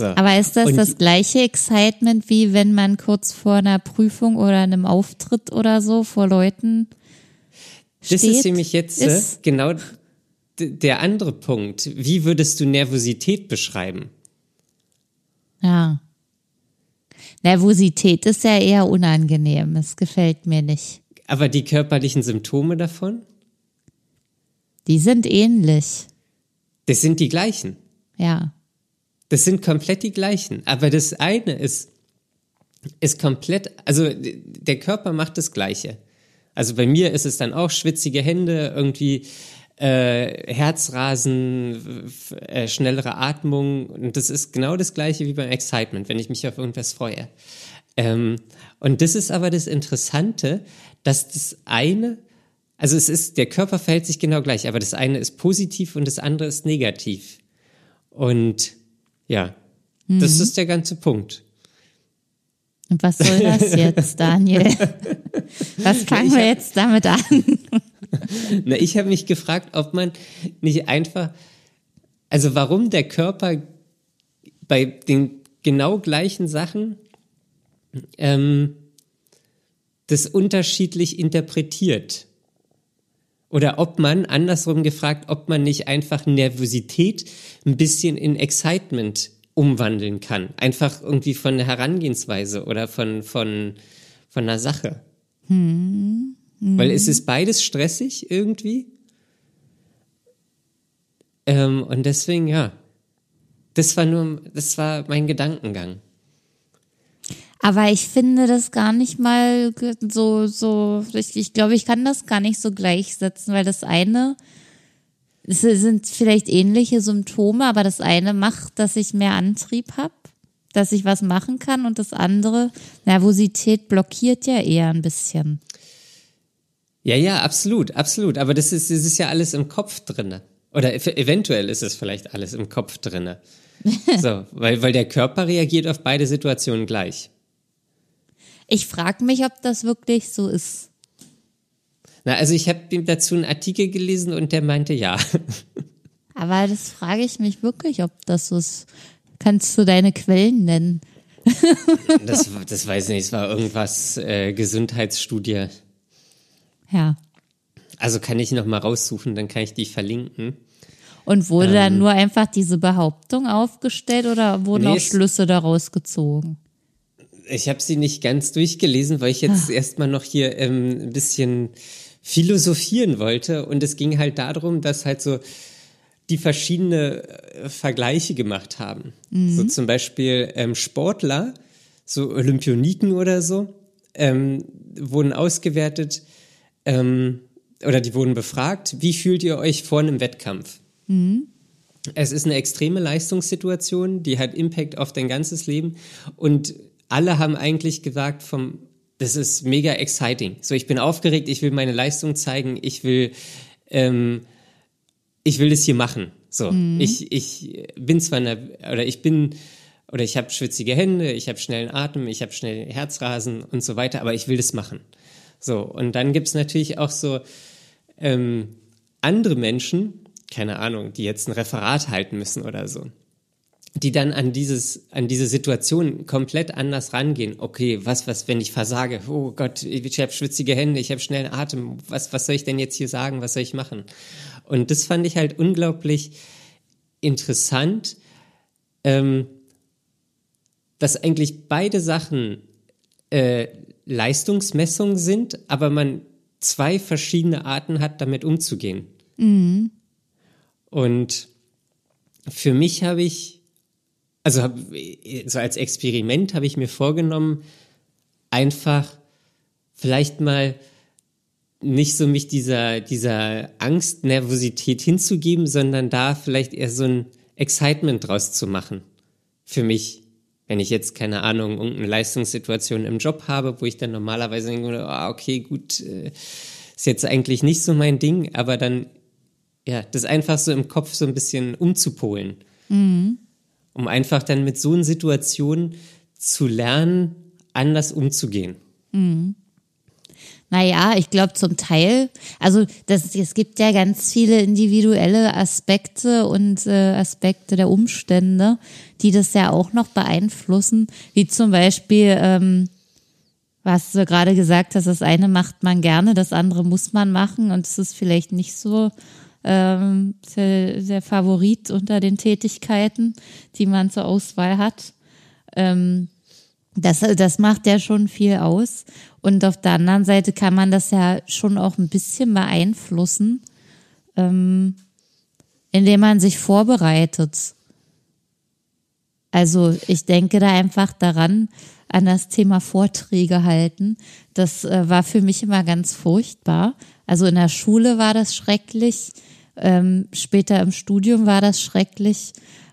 [SPEAKER 1] So.
[SPEAKER 2] Aber ist das
[SPEAKER 1] Und-
[SPEAKER 2] das gleiche Excitement, wie wenn man kurz vor einer Prüfung oder einem Auftritt oder so vor Leuten
[SPEAKER 1] Das
[SPEAKER 2] steht?
[SPEAKER 1] ist nämlich jetzt äh,
[SPEAKER 2] Ist-
[SPEAKER 1] genau d- der andere Punkt. Wie würdest du Nervosität beschreiben?
[SPEAKER 2] Ja. Nervosität ist ja eher unangenehm. Es gefällt mir nicht.
[SPEAKER 1] Aber die körperlichen Symptome davon,
[SPEAKER 2] Die sind ähnlich.
[SPEAKER 1] das sind die gleichen.
[SPEAKER 2] Ja.
[SPEAKER 1] Das sind komplett die gleichen. Aber das eine ist, ist komplett, also der Körper macht das Gleiche. Also bei mir ist es dann auch schwitzige Hände, irgendwie äh, Herzrasen, äh, schnellere Atmung. Und das ist genau das Gleiche wie beim Excitement, wenn ich mich auf irgendwas freue. Ähm, und das ist aber das Interessante, dass das eine, also es ist, der Körper verhält sich genau gleich, aber das eine ist positiv und das andere ist negativ. Und ja, das ist der ganze Punkt.
[SPEAKER 2] Und was soll das jetzt, Daniel? Was fangen wir jetzt damit an?
[SPEAKER 1] Na, ich habe mich gefragt, ob man nicht einfach, also warum der Körper bei den genau gleichen Sachen ähm, das unterschiedlich interpretiert. Oder ob man, andersrum gefragt, ob man nicht einfach Nervosität ein bisschen in Excitement umwandeln kann. Einfach irgendwie von der Herangehensweise oder von, von, von einer Sache. Weil es ist beides stressig irgendwie. Ähm, und deswegen, ja. Das war nur, das war mein Gedankengang.
[SPEAKER 2] Aber ich finde das gar nicht mal so, so, ich, ich glaube, ich kann das gar nicht so gleichsetzen, weil das eine, es sind vielleicht ähnliche Symptome, aber das eine macht, dass ich mehr Antrieb habe, dass ich was machen kann und das andere, Nervosität blockiert ja eher ein bisschen.
[SPEAKER 1] Ja, ja, absolut, absolut. Aber das ist, das ist ja alles im Kopf drinne. Oder ev- eventuell ist es vielleicht alles im Kopf drinne. So, weil, weil der Körper reagiert auf beide Situationen gleich.
[SPEAKER 2] Ich frage mich, ob das wirklich so ist.
[SPEAKER 1] Na, also ich habe dazu einen Artikel gelesen und der meinte ja.
[SPEAKER 2] Aber das frage ich mich wirklich, ob das so ist. Kannst du deine Quellen nennen?
[SPEAKER 1] Das, das weiß ich nicht, es war irgendwas äh, Gesundheitsstudie.
[SPEAKER 2] Ja.
[SPEAKER 1] Also kann ich noch mal raussuchen, dann kann ich die verlinken.
[SPEAKER 2] Und wurde
[SPEAKER 1] Ähm.
[SPEAKER 2] dann nur einfach diese Behauptung aufgestellt oder wurden
[SPEAKER 1] Nee,
[SPEAKER 2] auch Schlüsse daraus gezogen?
[SPEAKER 1] Ich habe sie nicht ganz durchgelesen, weil ich jetzt erstmal noch hier ähm, ein bisschen philosophieren wollte. Und es ging halt darum, dass halt so die verschiedene äh, Vergleiche gemacht haben. So zum Beispiel ähm, Sportler, so Olympioniken oder so, ähm, wurden ausgewertet ähm, oder die wurden befragt, wie fühlt ihr euch vor einem Wettkampf? Es ist eine extreme Leistungssituation, die hat Impact auf dein ganzes Leben und alle haben eigentlich gesagt vom, das ist mega exciting. So, ich bin aufgeregt, ich will meine Leistung zeigen, ich will, ähm, ich will das hier machen. So, mhm. ich, ich bin zwar, eine, oder ich bin, oder ich habe schwitzige Hände, ich habe schnellen Atem, ich habe schnell Herzrasen und so weiter, aber ich will das machen. So, und dann gibt's natürlich auch so ähm, andere Menschen, keine Ahnung, die jetzt ein Referat halten müssen oder so, die dann an dieses, an diese Situation komplett anders rangehen. Okay, was, was, wenn ich versage? Oh Gott, ich habe schwitzige Hände, ich habe schnellen Atem. Was, was soll ich denn jetzt hier sagen? Was soll ich machen? Und das fand ich halt unglaublich interessant, ähm, dass eigentlich beide Sachen äh, Leistungsmessung sind, aber man zwei verschiedene Arten hat, damit umzugehen. Mhm. Und für mich habe ich, also so als Experiment habe ich mir vorgenommen, einfach vielleicht mal nicht so mich dieser, dieser Angst, Nervosität hinzugeben, sondern da vielleicht eher so ein Excitement draus zu machen. Für mich. Wenn ich jetzt, keine Ahnung, irgendeine Leistungssituation im Job habe, wo ich dann normalerweise denke, ah, okay, gut, äh, ist jetzt eigentlich nicht so mein Ding, aber dann, ja, das einfach so im Kopf so ein bisschen umzupolen. Mhm. Um einfach dann mit so einer Situation zu lernen, anders umzugehen.
[SPEAKER 2] Mhm. Naja, ich glaube zum Teil, also das, es gibt ja ganz viele individuelle Aspekte und äh, Aspekte der Umstände, die das ja auch noch beeinflussen, wie zum Beispiel, ähm, was du gerade gesagt hast, das eine macht man gerne, das andere muss man machen und es ist vielleicht nicht so ähm, der, Favorit unter den Tätigkeiten, die man zur Auswahl hat. Ähm, das, das macht ja schon viel aus. Und auf der anderen Seite kann man das ja schon auch ein bisschen beeinflussen, ähm, indem man sich vorbereitet. Also ich denke da einfach daran, an das Thema Vorträge halten. Das äh, war für mich immer ganz furchtbar. Also in der Schule war das schrecklich, ähm, später im Studium war das schrecklich.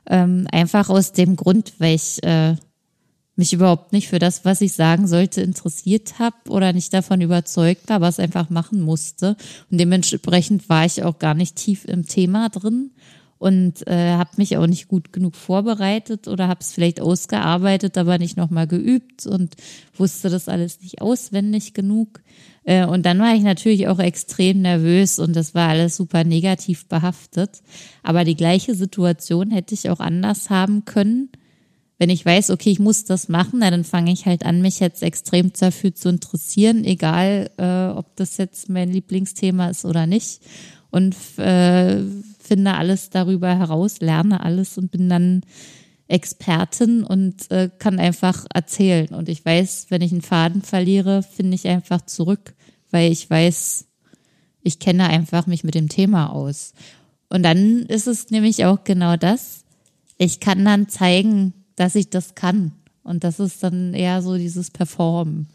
[SPEAKER 2] Ähm, einfach aus dem Grund, weil ich äh, mich überhaupt nicht für das, was ich sagen sollte, interessiert habe oder nicht davon überzeugt war, es einfach machen musste. Und dementsprechend war ich auch gar nicht tief im Thema drin und äh, habe mich auch nicht gut genug vorbereitet oder habe es vielleicht ausgearbeitet, aber nicht nochmal geübt und wusste das alles nicht auswendig genug. Äh, und dann war ich natürlich auch extrem nervös und das war alles super negativ behaftet. Aber die gleiche Situation hätte ich auch anders haben können wenn ich weiß, okay, ich muss das machen, dann fange ich halt an, mich jetzt extrem dafür zu interessieren, egal äh, ob das jetzt mein Lieblingsthema ist oder nicht. Und äh, finde alles darüber heraus, lerne alles und bin dann Expertin und äh, kann einfach erzählen. Und ich weiß, wenn ich einen Faden verliere, finde ich einfach zurück, weil ich weiß, ich kenne einfach mich mit dem Thema aus. Und dann ist es nämlich auch genau das. Ich kann dann zeigen, dass ich das kann. Und das ist dann eher so dieses Performen.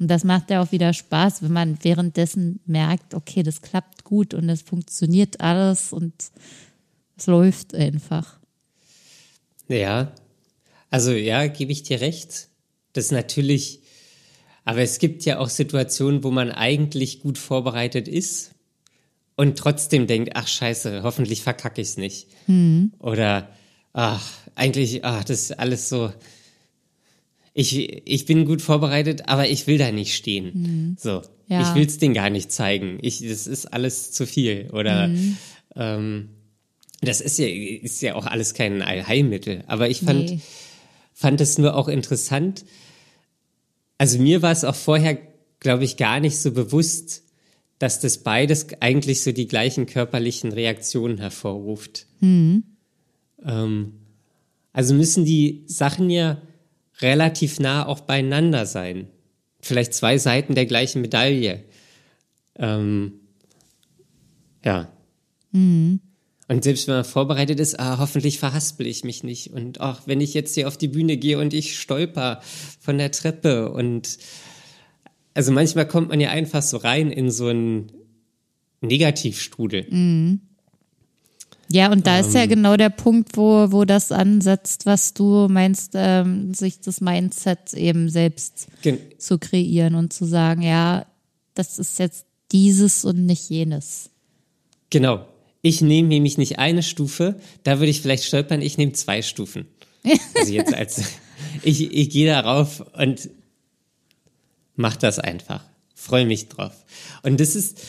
[SPEAKER 2] Und das macht ja auch wieder Spaß, wenn man währenddessen merkt, okay, das klappt gut und es funktioniert alles und es läuft einfach.
[SPEAKER 1] Ja, also ja, gebe ich dir recht. Das ist natürlich, aber es gibt ja auch Situationen, wo man eigentlich gut vorbereitet ist und trotzdem denkt, ach scheiße, hoffentlich verkacke ich es nicht. Mhm. Oder ach, eigentlich, ach, das ist alles so. Ich, ich bin gut vorbereitet, aber ich will da nicht stehen. Mhm. So. Ja. Ich will es denen gar nicht zeigen. Ich, das ist alles zu viel. Oder mhm. ähm, das ist ja, ist ja auch alles kein Allheilmittel. Aber ich fand, nee. fand es nur auch interessant. Also mir war es auch vorher, glaube ich, gar nicht so bewusst, dass das beides eigentlich so die gleichen körperlichen Reaktionen hervorruft. Mhm. Ähm, also müssen die Sachen ja relativ nah auch beieinander sein. Vielleicht zwei Seiten der gleichen Medaille. Ähm, ja. Mhm. Und selbst wenn man vorbereitet ist, ah, hoffentlich verhaspel ich mich nicht. Und auch wenn ich jetzt hier auf die Bühne gehe und ich stolper von der Treppe und also manchmal kommt man ja einfach so rein in so einen Negativstrudel. Mhm.
[SPEAKER 2] Ja, und da ist ja genau der Punkt, wo, wo das ansetzt, was du meinst, ähm, sich das Mindset eben selbst zu kreieren und zu sagen, ja, das ist jetzt dieses und nicht jenes.
[SPEAKER 1] Genau. Ich nehme nämlich nicht eine Stufe, da würde ich vielleicht stolpern, ich nehme zwei Stufen. Also jetzt als, ich, ich gehe darauf und mach das einfach. Freue mich drauf. Und das ist,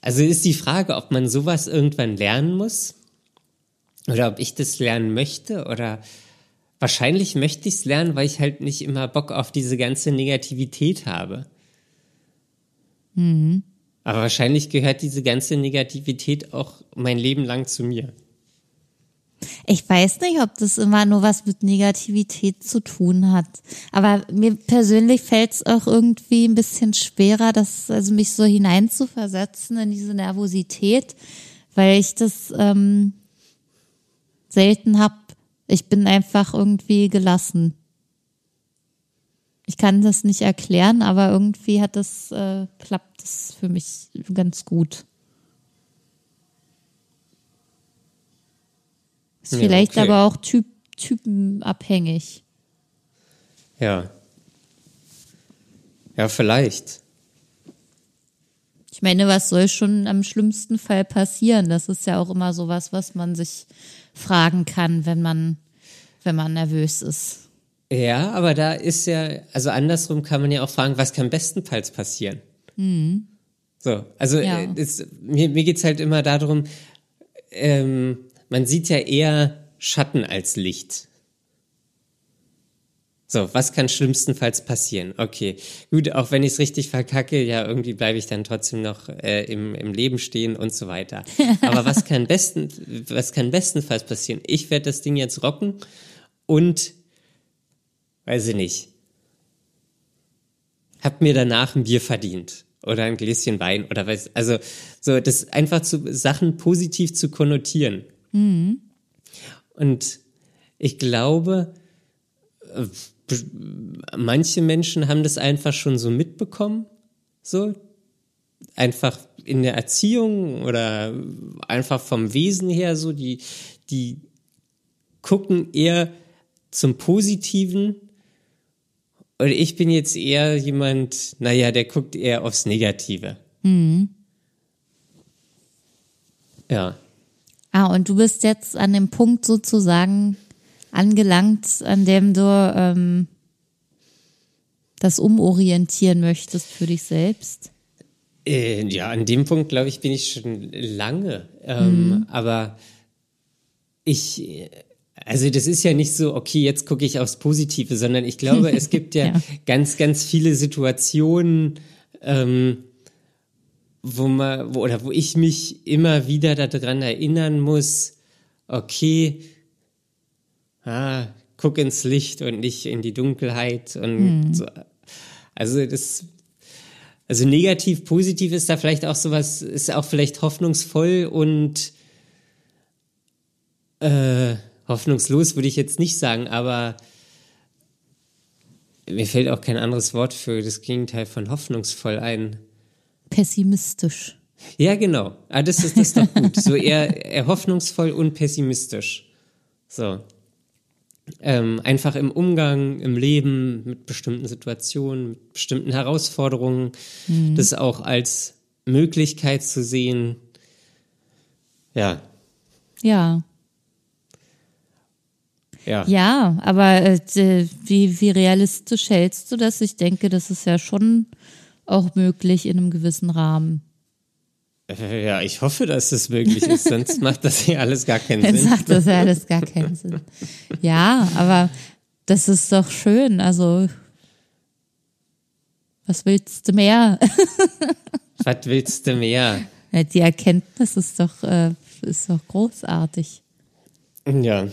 [SPEAKER 1] also ist die Frage, ob man sowas irgendwann lernen muss oder ob ich das lernen möchte oder wahrscheinlich möchte ich es lernen, weil ich halt nicht immer Bock auf diese ganze Negativität habe.
[SPEAKER 2] Mhm.
[SPEAKER 1] Aber wahrscheinlich gehört diese ganze Negativität auch mein Leben lang zu mir.
[SPEAKER 2] Ich weiß nicht, ob das immer nur was mit Negativität zu tun hat. Aber mir persönlich fällt es auch irgendwie ein bisschen schwerer, das, also mich so hineinzuversetzen in diese Nervosität, weil ich das ähm, selten hab. Ich bin einfach irgendwie gelassen. Ich kann das nicht erklären, aber irgendwie hat das, äh, klappt das für mich ganz gut. Ist
[SPEAKER 1] Ja,
[SPEAKER 2] vielleicht
[SPEAKER 1] okay.
[SPEAKER 2] aber auch typ, typenabhängig.
[SPEAKER 1] Ja. Ja, vielleicht.
[SPEAKER 2] Ich meine, was soll schon am schlimmsten Fall passieren? Das ist ja auch immer sowas, was man sich fragen kann, wenn man, wenn man nervös ist.
[SPEAKER 1] Ja, aber da ist ja, also andersrum kann man ja auch fragen, was kann bestenfalls passieren? So, also
[SPEAKER 2] Ja.
[SPEAKER 1] äh, es, mir, mir geht's halt immer darum, ähm, man sieht ja eher Schatten als Licht. So, was kann schlimmstenfalls passieren? Okay, gut, auch wenn ich es richtig verkacke, ja, irgendwie bleibe ich dann trotzdem noch äh, im, im Leben stehen und so weiter. Aber was kann besten, was kann bestenfalls passieren? Ich werde das Ding jetzt rocken und weiß ich nicht, hab mir danach ein Bier verdient oder ein Gläschen Wein oder weiß, also so das einfach zu Sachen positiv zu konnotieren. Und ich glaube, äh, manche Menschen haben das einfach schon so mitbekommen, so einfach in der Erziehung oder einfach vom Wesen her so, die, die gucken eher zum Positiven. Und ich bin jetzt eher jemand, naja, der guckt eher aufs Negative. Ja.
[SPEAKER 2] Ah, und du bist jetzt an dem Punkt sozusagen angelangt, an dem du ähm, das umorientieren möchtest für dich selbst.
[SPEAKER 1] Äh, ja, an dem Punkt, glaube ich, bin ich schon lange. Ähm, Aber ich, also das ist ja nicht so, okay, jetzt gucke ich aufs Positive, sondern ich glaube, es gibt ja,
[SPEAKER 2] Ja.
[SPEAKER 1] ganz, ganz viele Situationen, ähm, wo man, wo, oder wo ich mich immer wieder daran erinnern muss, okay, ah, guck ins Licht und nicht in die Dunkelheit und so. Also das, also negativ, positiv ist da vielleicht auch sowas, ist auch vielleicht hoffnungsvoll und äh, hoffnungslos würde ich jetzt nicht sagen, aber mir fällt auch kein anderes Wort für das Gegenteil von hoffnungsvoll ein.
[SPEAKER 2] Pessimistisch.
[SPEAKER 1] Ja, genau. Ah, das ist das ist doch gut. So eher, eher hoffnungsvoll und pessimistisch. So. Ähm, einfach im Umgang, im Leben mit bestimmten Situationen, mit bestimmten Herausforderungen, das auch als Möglichkeit zu sehen. Ja,
[SPEAKER 2] Ja.
[SPEAKER 1] Ja.
[SPEAKER 2] Ja, aber äh, wie, wie realistisch hältst du das? Ich denke, das ist ja schon auch möglich in einem gewissen Rahmen.
[SPEAKER 1] Äh, Ja, ich hoffe, dass das möglich ist, sonst macht das hier alles gar keinen Sinn.
[SPEAKER 2] sagt das ja alles gar keinen Sinn. Ja, aber das ist doch schön. Also, was willst du mehr?
[SPEAKER 1] Was willst du mehr?
[SPEAKER 2] Ja, Die Erkenntnis ist doch, äh, ist doch großartig,
[SPEAKER 1] Ja,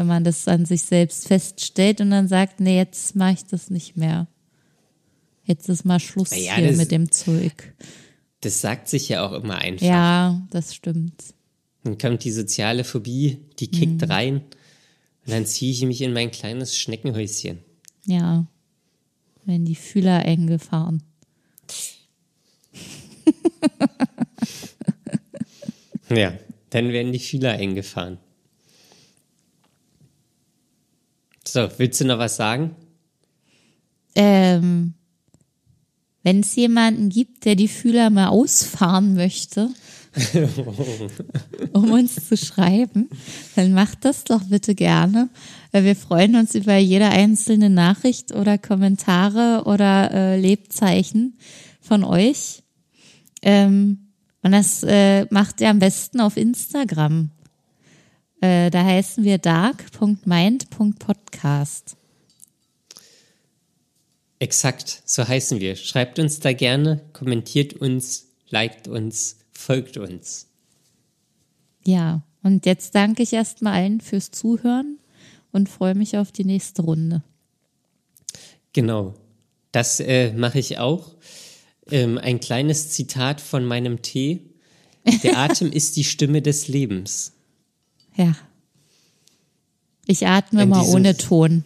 [SPEAKER 2] wenn man das an sich selbst feststellt und dann sagt, nee, jetzt mache ich das nicht mehr. Jetzt ist mal Schluss
[SPEAKER 1] Naja,
[SPEAKER 2] hier
[SPEAKER 1] das-
[SPEAKER 2] mit dem Zeug.
[SPEAKER 1] das sagt sich ja auch immer einfach.
[SPEAKER 2] Ja, das stimmt.
[SPEAKER 1] Dann kommt die soziale Phobie, die kickt
[SPEAKER 2] Mhm.
[SPEAKER 1] rein. Und dann ziehe ich mich in mein kleines Schneckenhäuschen.
[SPEAKER 2] Ja. Wenn die Fühler eng gefahren.
[SPEAKER 1] Ja, Dann werden die Fühler eingefahren. So, willst du noch was sagen?
[SPEAKER 2] Ähm, wenn es jemanden gibt, der die Fühler mal ausfahren möchte, um uns zu schreiben, dann macht das doch bitte gerne. Wir freuen uns über jede einzelne Nachricht oder Kommentare oder äh, Lebzeichen von euch. Ähm, und das äh, macht ihr am besten auf Instagram. Äh, da heißen wir dark.mind.podcast.
[SPEAKER 1] Exakt, so heißen wir. Schreibt uns da gerne, kommentiert uns, liked uns, folgt uns.
[SPEAKER 2] Ja, und jetzt danke ich erstmal allen fürs Zuhören und freue mich auf die nächste Runde.
[SPEAKER 1] Genau, das äh, mache ich auch. Ähm, ein kleines Zitat von meinem Tee. Der Atem ist die Stimme des Lebens.
[SPEAKER 2] Ja. Ich atme mal ohne Ton.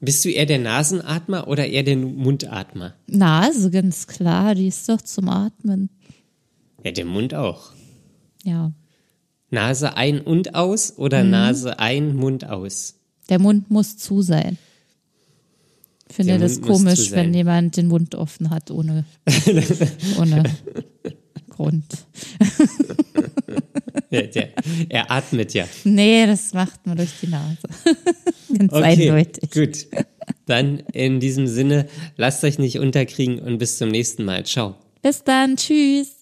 [SPEAKER 1] Bist du eher der Nasenatmer oder eher der Mundatmer?
[SPEAKER 2] Nase, ganz klar, die ist doch zum Atmen.
[SPEAKER 1] Ja, der Mund auch.
[SPEAKER 2] Ja.
[SPEAKER 1] Nase ein und aus oder mhm. Nase ein, Mund aus?
[SPEAKER 2] Der Mund muss zu sein. Ich finde der das Mund komisch, wenn jemand den Mund offen hat, ohne, ohne Grund.
[SPEAKER 1] ja, der, er atmet ja.
[SPEAKER 2] Nee, das macht man durch die Nase. Ganz okay, eindeutig.
[SPEAKER 1] Gut. Dann in diesem Sinne, lasst euch nicht unterkriegen und bis zum nächsten Mal. Ciao.
[SPEAKER 2] Bis dann. Tschüss.